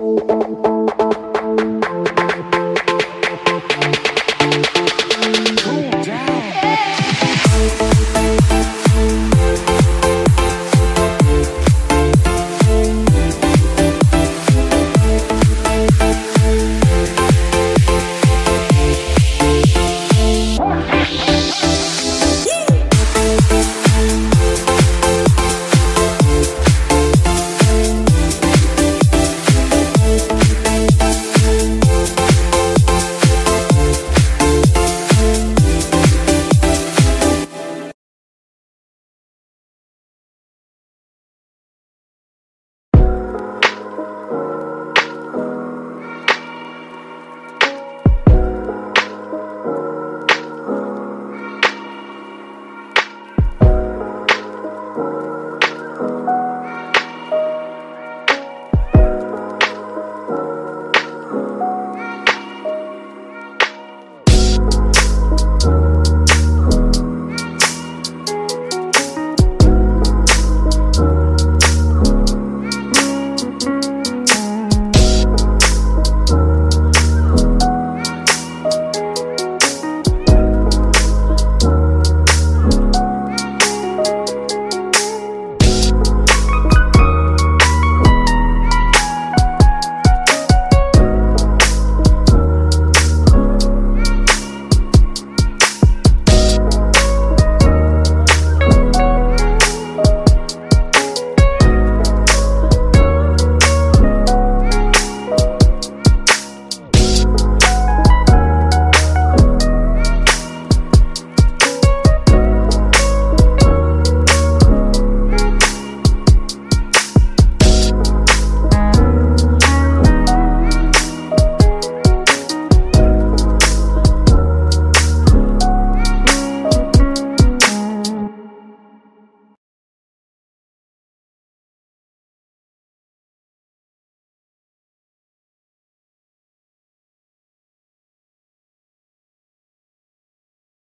Música